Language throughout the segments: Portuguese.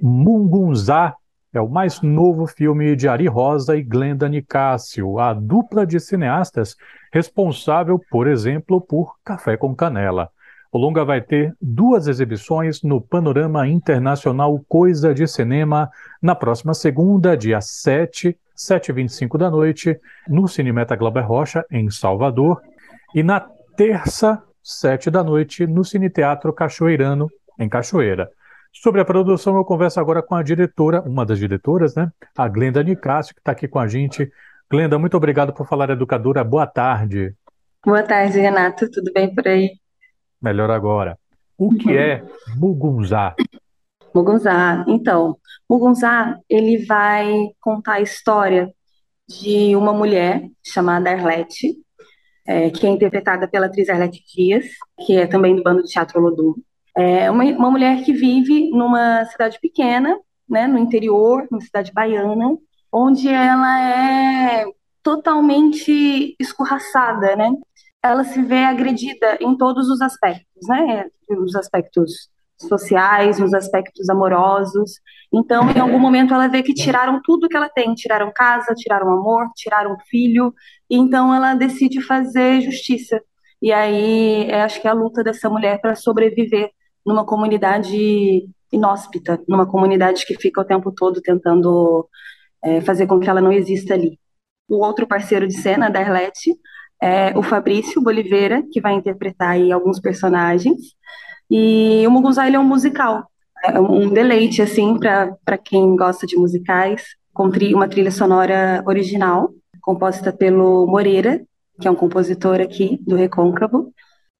Mungunzá é o mais novo filme de Ari Rosa e Glenda Nicásio, a dupla de cineastas responsável, por exemplo, por Café com Canela. O longa vai ter duas exibições no Panorama Internacional Coisa de Cinema na próxima segunda, dia 7, 7h25 da noite, no Cinemeta Glauber Rocha, em Salvador, e na terça, 7 da noite, no Cine Teatro Cachoeirano, em Cachoeira. Sobre a produção, eu converso agora com a diretora, uma das diretoras, né? A Glenda Nicásio, que está aqui com a gente. Glenda, muito obrigado por falar, educadora. Boa tarde. Boa tarde, Renato. Tudo bem por aí? Melhor agora. O que uhum. é Mugunzá? Mugunzá. Então, Mugunzá, ele vai contar a história de uma mulher chamada Arlete, é, que é interpretada pela atriz Arlete Dias, que é também do bando de teatro Lodum. É uma, uma mulher que vive numa cidade pequena, né, no interior, numa cidade baiana, onde ela é totalmente escorraçada, né? ela se vê agredida em todos os aspectos, né? Nos aspectos sociais, nos aspectos amorosos. Então, em algum momento, ela vê que tiraram tudo que ela tem, tiraram casa, tiraram amor, tiraram filho. Então, ela decide fazer justiça. E aí, acho que é a luta dessa mulher para sobreviver numa comunidade inóspita, numa comunidade que fica o tempo todo tentando é, fazer com que ela não exista ali. O outro parceiro de cena, da Arlete, é o Fabrício Boliveira, que vai interpretar aí alguns personagens. E o Mugunzá ele é um musical, é um deleite assim para quem gosta de musicais, com uma trilha sonora original, composta pelo Moreira, que é um compositor aqui do Recôncavo.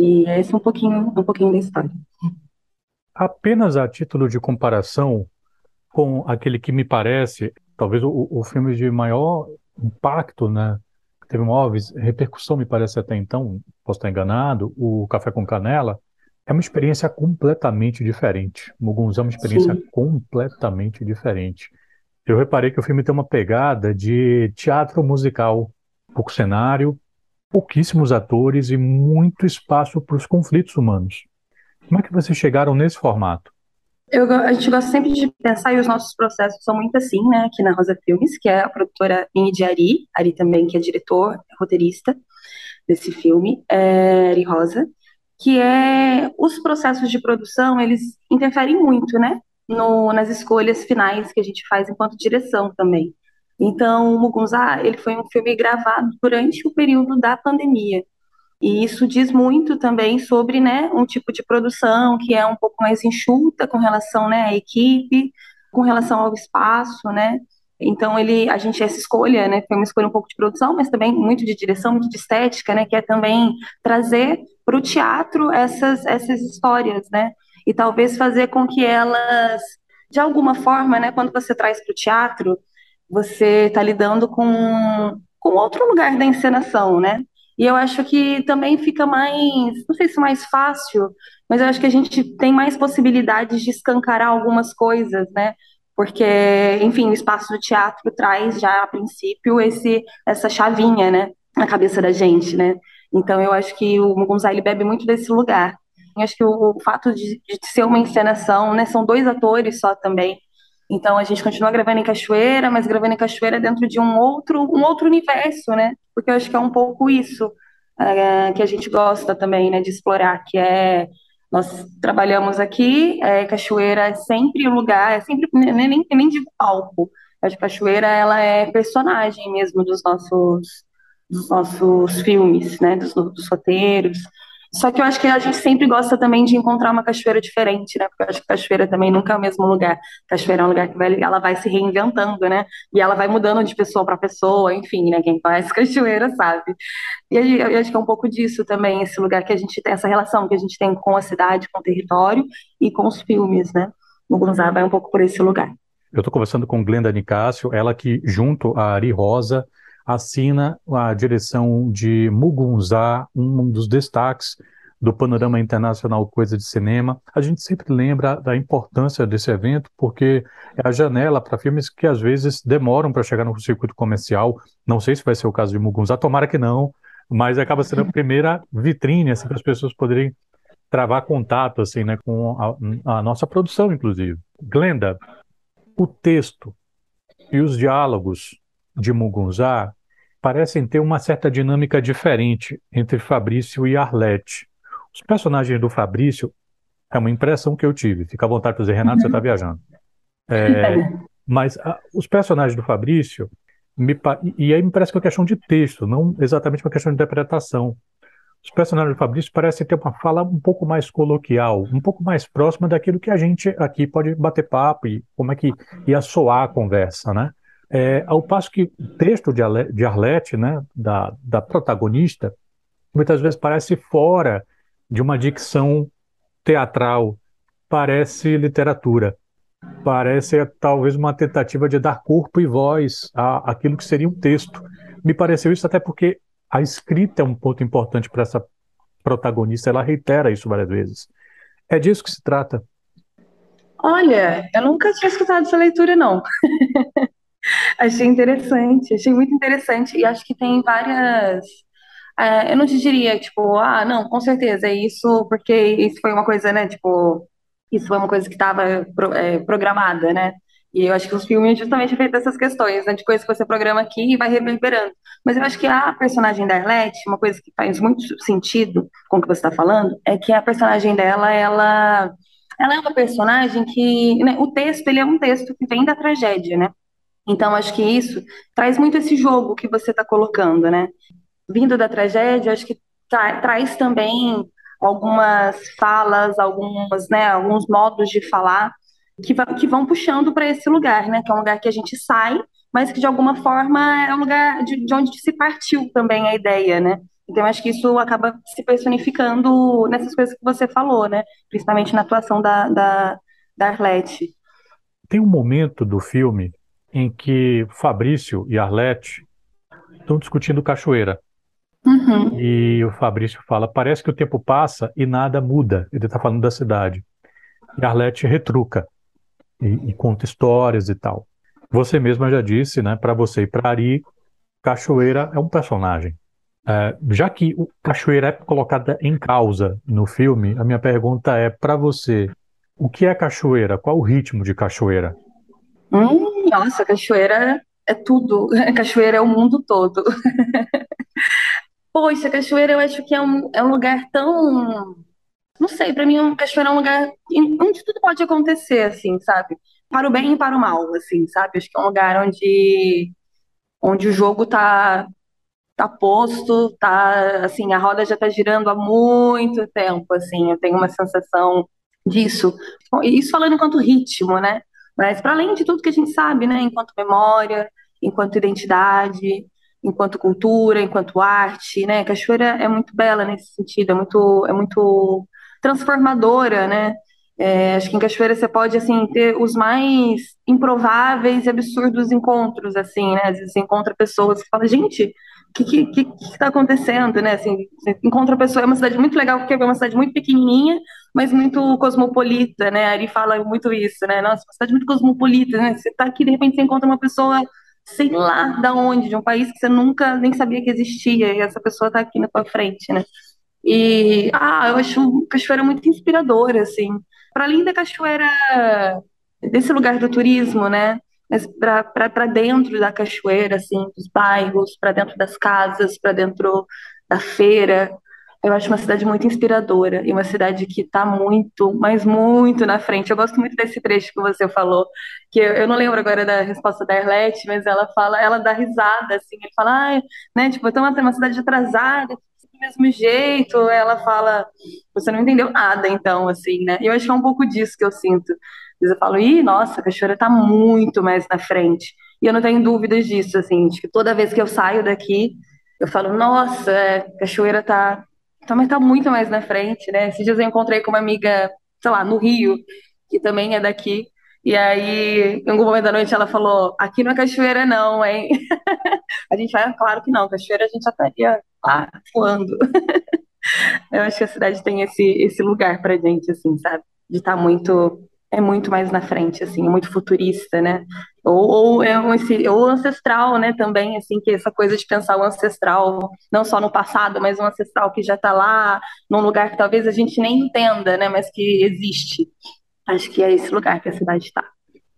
E esse é um pouquinho, um pouquinho da história. Apenas a título de comparação com aquele que me parece, talvez o, o filme de maior impacto, né, teve uma repercussão, me parece até então, posso estar enganado, o Café com Canela, é uma experiência completamente diferente. Mugunzá é uma experiência Sim. completamente diferente. Eu reparei que o filme tem uma pegada de teatro musical, pouco cenário, pouquíssimos atores e muito espaço para os conflitos humanos. Como é que vocês chegaram nesse formato? Eu, a gente gosta sempre de pensar, e os nossos processos são muito assim, né, aqui na Rosa Filmes, que é a produtora de Ari, Ari também, que é diretor, roteirista desse filme, é Ari Rosa, que é, os processos de produção, eles interferem muito, né, no, nas escolhas finais que a gente faz enquanto direção também. Então, Mugunzá, ele foi um filme gravado durante o período da pandemia, e isso diz muito também sobre né, um tipo de produção que é um pouco mais enxuta com relação né, à equipe, com relação ao espaço, né? Então ele, a gente essa escolha, né, foi uma escolha um pouco de produção, mas também muito de direção, muito de estética, né, que é também trazer para o teatro essas essas histórias, né? E talvez fazer com que elas, de alguma forma, né, quando você traz para o teatro, você está lidando com com outro lugar da encenação, né? E eu acho que também fica mais, não sei se mais fácil, mas eu acho que a gente tem mais possibilidades de escancarar algumas coisas, né? Porque, enfim, o espaço do teatro traz já a princípio esse essa chavinha, né, na cabeça da gente, né? Então eu acho que o ele bebe muito desse lugar. Eu acho que o, o fato de, de, ser uma encenação, né, são dois atores só também, então a gente continua gravando em Cachoeira, mas gravando em Cachoeira dentro de um outro, um outro universo, né? Porque eu acho que é um pouco isso é, que a gente gosta também, né, de explorar, que é nós trabalhamos aqui, é, Cachoeira é sempre lugar, é sempre nem, nem, nem digo palco. A Cachoeira ela é personagem mesmo dos nossos dos nossos filmes, né, dos, dos roteiros. Só que eu acho que a gente sempre gosta também de encontrar uma cachoeira diferente, né? Porque eu acho que cachoeira também nunca é o mesmo lugar. Cachoeira é um lugar que vai, ela vai se reinventando, né? E ela vai mudando de pessoa para pessoa, enfim, né? Quem conhece cachoeira sabe. E eu acho que é um pouco disso também, esse lugar que a gente tem, essa relação que a gente tem com a cidade, com o território e com os filmes, né? O Gonzaga vai um pouco por esse lugar. Eu estou conversando com Glenda Nicásio, ela que, junto a Ari Rosa, assina a direção de Mugunzá, um dos destaques do panorama internacional Coisa de Cinema. A gente sempre lembra da importância desse evento, porque é a janela para filmes que às vezes demoram para chegar no circuito comercial. Não sei se vai ser o caso de Mugunzá, tomara que não, mas acaba sendo a primeira vitrine assim, para as pessoas poderem travar contato assim, né, com a, a nossa produção, inclusive. Glenda, o texto e os diálogos de Mugunzá parecem ter uma certa dinâmica diferente entre Fabrício e Arlete. Os personagens do Fabrício, é uma impressão que eu tive, fica à vontade para dizer, Renato, você está viajando. É, mas a, os personagens do Fabrício, me, e aí me parece que é uma questão de texto, não exatamente uma questão de interpretação. Os personagens do Fabrício parecem ter uma fala um pouco mais coloquial, um pouco mais próxima daquilo que a gente aqui pode bater papo e como é que ia soar a conversa, né? É, ao passo que o texto de, Arlete, né, da, da protagonista, muitas vezes parece fora de uma dicção teatral, parece literatura, parece talvez uma tentativa de dar corpo e voz à, àquilo que seria um texto. Me pareceu isso até porque a escrita é um ponto importante para essa protagonista, ela reitera isso várias vezes. É disso que se trata. Olha, eu nunca tinha escutado essa leitura, não. achei interessante, achei muito interessante, e acho que tem várias. É, eu não te diria, tipo, ah, não, com certeza, é isso, porque isso foi uma coisa, né, tipo, isso foi uma coisa que estava pro, é, programada, né? E eu acho que os filmes justamente feito essas questões, né, de coisas que você programa aqui e vai reverberando. Mas eu acho que a personagem da Arlette, uma coisa que faz muito sentido com o que você está falando, é que a personagem dela, ela, ela é uma personagem que, né, o texto, ele é um texto que vem da tragédia, né? Então, acho que isso traz muito esse jogo que você está colocando, né? Vindo da tragédia, acho que tra traz também algumas falas, algumas, né, alguns modos de falar que, que vão puxando para esse lugar, né? Que é um lugar que a gente sai, mas que de alguma forma é um lugar de, de onde se partiu também a ideia, né? Então, acho que isso acaba se personificando nessas coisas que você falou, né? Principalmente na atuação da, da, da Arlete. Tem um momento do filme em que Fabrício e Arlete estão discutindo cachoeira. Uhum. E o Fabrício fala: parece que o tempo passa e nada muda. Ele está falando da cidade. E Arlete retruca e, e, conta histórias e tal. Você mesma já disse, né? Para você e para Ari, cachoeira é um personagem. É, já que o cachoeira é colocada em causa no filme, a minha pergunta é para você: o que é cachoeira? Qual o ritmo de cachoeira? Hum, nossa, cachoeira é tudo. Cachoeira é o mundo todo. Poxa, cachoeira eu acho que é um, é um lugar tão. Não sei, para mim, um cachoeira é um lugar onde tudo pode acontecer, assim, sabe? Para o bem e para o mal, assim, sabe? Acho que é um lugar onde, onde o jogo tá, tá posto, tá, assim, a roda já tá girando há muito tempo, assim, eu tenho uma sensação disso. Isso falando enquanto ritmo, né? Mas para além de tudo que a gente sabe, né, enquanto memória, enquanto identidade, enquanto cultura, enquanto arte, né? Cachoeira é muito bela nesse sentido, é muito, é muito transformadora, né? É, acho que em Cachoeira você pode assim ter os mais improváveis e absurdos encontros, assim, né? Às vezes você encontra pessoas que falam, gente, que, que, que, que tá acontecendo, né? Assim, você encontra pessoa, é uma cidade muito legal, porque é uma cidade muito pequenininha, mas muito cosmopolita, né? A Ari fala muito isso, né? Nossa, uma cidade muito cosmopolita, né? Você tá aqui, de repente você encontra uma pessoa, sei lá da onde, de um país que você nunca nem sabia que existia, e essa pessoa tá aqui na tua frente, né? E, ah, eu acho Cachoeira muito inspiradora, assim. Para além da Cachoeira, desse lugar do turismo, né? Mas para dentro da cachoeira, assim, dos bairros, para dentro das casas, para dentro da feira, eu acho uma cidade muito inspiradora e uma cidade que está muito, mas muito na frente. Eu gosto muito desse trecho que você falou, que eu, eu não lembro agora da resposta da Arlete, mas ela fala, ela dá risada, assim, ele fala, ah, né, tipo, então uma cidade atrasada, do mesmo jeito, ela fala, você não entendeu nada, então, assim, né? E eu acho que é um pouco disso que eu sinto. Eu falo, ih, nossa, a Cachoeira está muito mais na frente. E eu não tenho dúvidas disso, assim, de que toda vez que eu saio daqui, eu falo, nossa, a Cachoeira está também está muito mais na frente, né? Esses dias eu encontrei com uma amiga, sei lá, no Rio, que também é daqui, e aí, em algum momento da noite, ela falou: aqui não é cachoeira, não, hein? a gente vai, claro que não, cachoeira a gente já estaria lá voando. eu acho que a cidade tem esse, esse lugar pra gente, assim, sabe? De estar tá muito é muito mais na frente, assim, é muito futurista, né? Ou, ou é um, ou ancestral, né, também, assim, que essa coisa de pensar o ancestral, não só no passado, mas um ancestral que já está lá, num lugar que talvez a gente nem entenda, né, mas que existe. Acho que é esse lugar que a cidade está.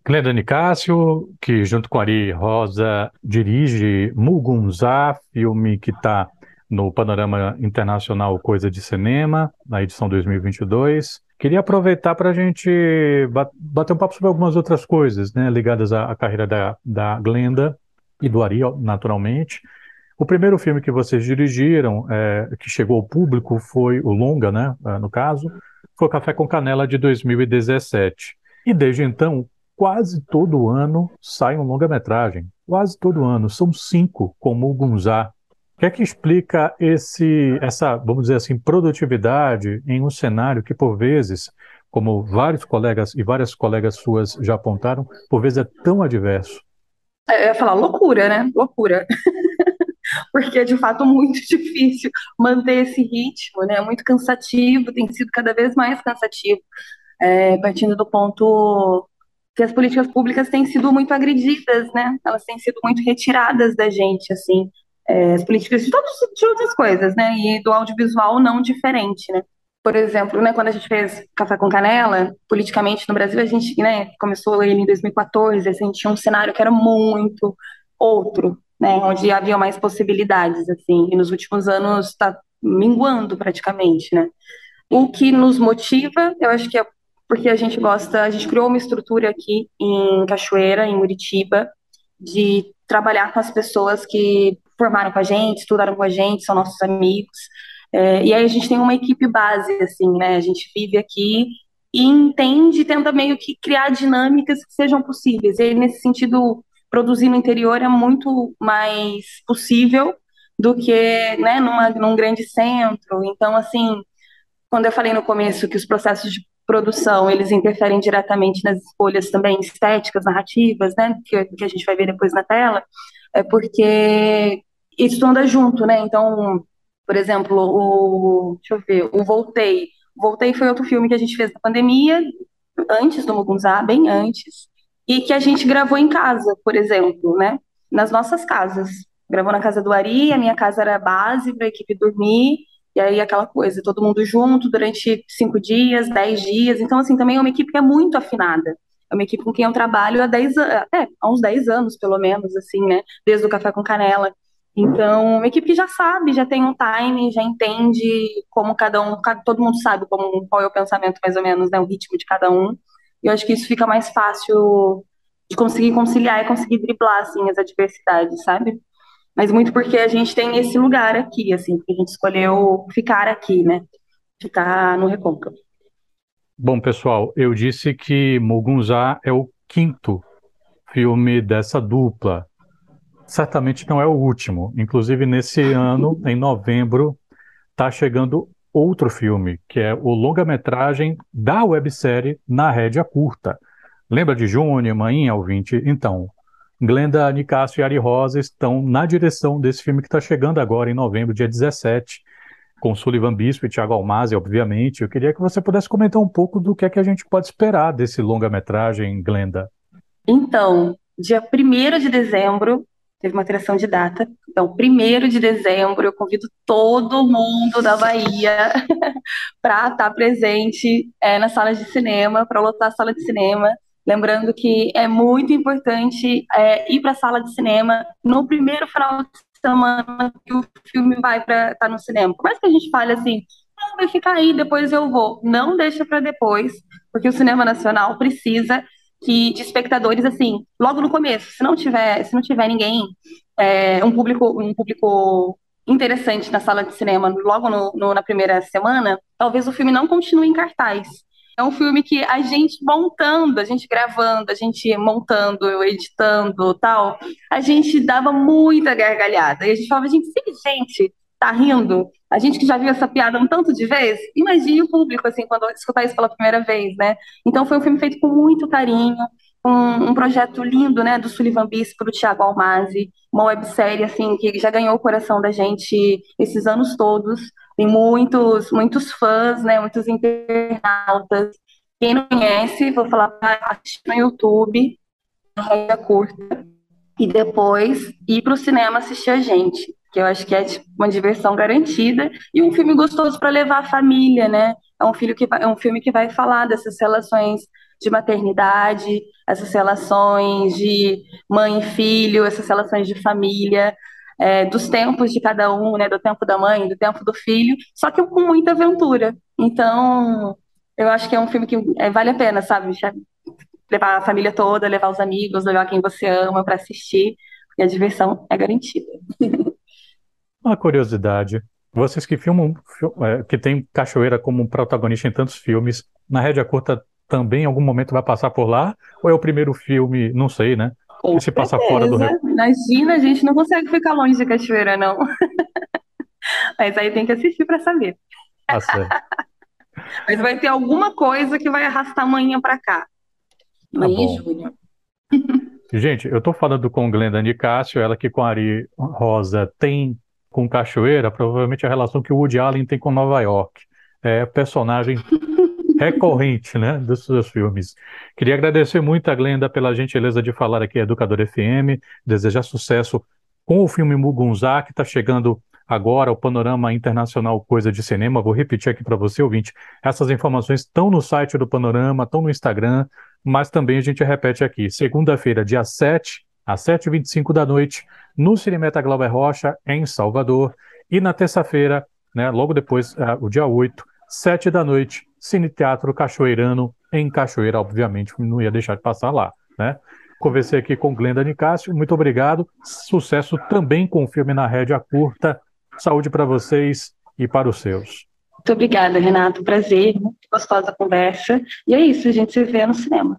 Glenda Nicásio, que junto com Ari Rosa dirige Mugunzá, filme que está no panorama internacional Coisa de Cinema, na edição 2022. Queria aproveitar para a gente bater um papo sobre algumas outras coisas, né, ligadas à, à carreira da, da Glenda e do Ari, naturalmente. O primeiro filme que vocês dirigiram, é, que chegou ao público, foi o longa, né, é, no caso, foi Café com Canela de 2017. E desde então, quase todo ano sai um longa-metragem. Quase todo ano. São cinco, como o Gunzá. O que é que explica esse, essa, vamos dizer assim, produtividade em um cenário que, por vezes, como vários colegas e várias colegas suas já apontaram, por vezes é tão adverso? É, eu ia falar loucura, né? Loucura. Porque é de fato muito difícil manter esse ritmo, né? Muito cansativo, tem sido cada vez mais cansativo. É, partindo do ponto que as políticas públicas têm sido muito agredidas, né? Elas têm sido muito retiradas da gente, assim, é, as políticas de, todos, de outras coisas, né? E do audiovisual não diferente, né? Por exemplo, né, quando a gente fez Café com Canela, politicamente no Brasil, a gente né, começou ele em 2014, a gente tinha um cenário que era muito outro, né, onde havia mais possibilidades, assim, e nos últimos anos está minguando praticamente, né. O que nos motiva, eu acho que é porque a gente gosta, a gente criou uma estrutura aqui em Cachoeira, em Muritiba, de trabalhar com as pessoas que formaram com a gente, estudaram com a gente, são nossos amigos. É, e aí a gente tem uma equipe base, assim, né? A gente vive aqui e entende tenta meio que criar dinâmicas que sejam possíveis. E aí, nesse sentido, produzir no interior é muito mais possível do que né, numa, num grande centro. Então, assim, quando eu falei no começo que os processos de produção, eles interferem diretamente nas escolhas também estéticas, narrativas, né, que, que a gente vai ver depois na tela, é porque isso anda junto, né, então, por exemplo, o, deixa eu ver, o Voltei, Voltei foi outro filme que a gente fez na pandemia, antes do Mugunzá, bem antes, e que a gente gravou em casa, por exemplo, né, nas nossas casas, gravou na casa do Ari, a minha casa era base para a equipe dormir, e aí aquela coisa, todo mundo junto durante cinco dias, dez dias. Então, assim, também é uma equipe que é muito afinada. É uma equipe com quem eu trabalho há, dez, é, há uns 10 anos, pelo menos, assim, né? Desde o Café com Canela. Então, uma equipe que já sabe, já tem um time, já entende como cada um, todo mundo sabe como, qual é o pensamento, mais ou menos, né? O ritmo de cada um. E eu acho que isso fica mais fácil de conseguir conciliar e conseguir driblar, assim, as adversidades, sabe? mas muito porque a gente tem esse lugar aqui, assim, porque a gente escolheu ficar aqui, né? Ficar no Recôncavo. Bom, pessoal, eu disse que Mugunzá é o quinto filme dessa dupla. Certamente não é o último. Inclusive, nesse ano, em novembro, está chegando outro filme, que é o longa-metragem da websérie Na Rédea Curta. Lembra de Júnior, Mãinha, ouvinte? Então, Glenda Nicásio e Ari Rosa estão na direção desse filme que está chegando agora em novembro, dia 17, com Sullivan Bispo e Thiago Almazi, obviamente. Eu queria que você pudesse comentar um pouco do que é que a gente pode esperar desse longa-metragem, Glenda. Então, dia 1 de dezembro, teve uma alteração de data. Então, 1 de dezembro, eu convido todo mundo da Bahia para estar tá presente é, na sala de cinema, para lotar a sala de cinema. Lembrando que é muito importante é, ir para a sala de cinema no primeiro final de semana que o filme vai para estar tá no cinema. Por mais que a gente fale assim, não, vai ficar aí, depois eu vou. Não deixa para depois, porque o cinema nacional precisa que de espectadores assim, logo no começo. Se não tiver, se não tiver ninguém, é, um público, um público interessante na sala de cinema logo no, no, na primeira semana, talvez o filme não continue em cartaz. É um filme que a gente montando, a gente gravando, a gente montando, eu editando tal, a gente dava muita gargalhada. E a gente falava, gente, se gente tá rindo, a gente que já viu essa piada um tanto de vezes, imagine o público, assim, quando escutar isso pela primeira vez, né? Então foi um filme feito com muito carinho, um, um projeto lindo, né, do Sullivan Bispo, do Thiago Almazi, uma websérie, assim, que já ganhou o coração da gente esses anos todos, tem muitos, muitos fãs, né, muitos internautas. Quem não conhece, vou falar para assistir no YouTube, na curta, e depois ir para o cinema assistir a gente, que eu acho que é tipo, uma diversão garantida e um filme gostoso para levar a família, né? É um, filho que é um filme que vai falar dessas relações de maternidade, essas relações de mãe e filho, essas relações de família, é, dos tempos de cada um, né, do tempo da mãe, do tempo do filho, só que com muita aventura. Então, eu acho que é um filme que é, vale a pena, sabe? Levar a família toda, levar os amigos, levar quem você ama para assistir, e a diversão é garantida. Uma curiosidade, vocês que filmam, é, que tem cachoeira como protagonista em tantos filmes, na rédea curta também em algum momento vai passar por lá? Ou é o primeiro filme, não sei, né? Com se passa fora do Imagina, a gente não consegue ficar longe de cachoeira, não. Mas aí tem que assistir para saber. Tá. Mas vai ter alguma coisa que vai arrastar amanhã para cá. Amanhã tá junho. Gente, eu tô falando com Glenda Nicásio, ela que com a Ari Rosa tem com Cachoeira, provavelmente a relação que o Woody Allen tem com Nova York. É personagem recorrente, né, dos seus filmes. Queria agradecer muito a Glenda pela gentileza de falar aqui Educador FM, desejar sucesso com o filme Mugunzá, que está chegando agora ao Panorama Internacional Coisa de Cinema. Vou repetir aqui para você, ouvinte, essas informações estão no site do Panorama, estão no Instagram, mas também a gente repete aqui, segunda-feira, dia 7, às 7h25 da noite, no Cinemeta Glauber Rocha, em Salvador, e na terça-feira, né, logo depois, uh, o dia 8, 7 da noite, Cine Teatro Cachoeirano, em Cachoeira, obviamente, não ia deixar de passar lá, né? Conversei aqui com Glenda Nicásio, muito obrigado, sucesso também com o filme na rédea curta, saúde para vocês e para os seus. Muito obrigada, Renato, prazer, muito gostosa a conversa, e é isso, a gente se vê no cinema.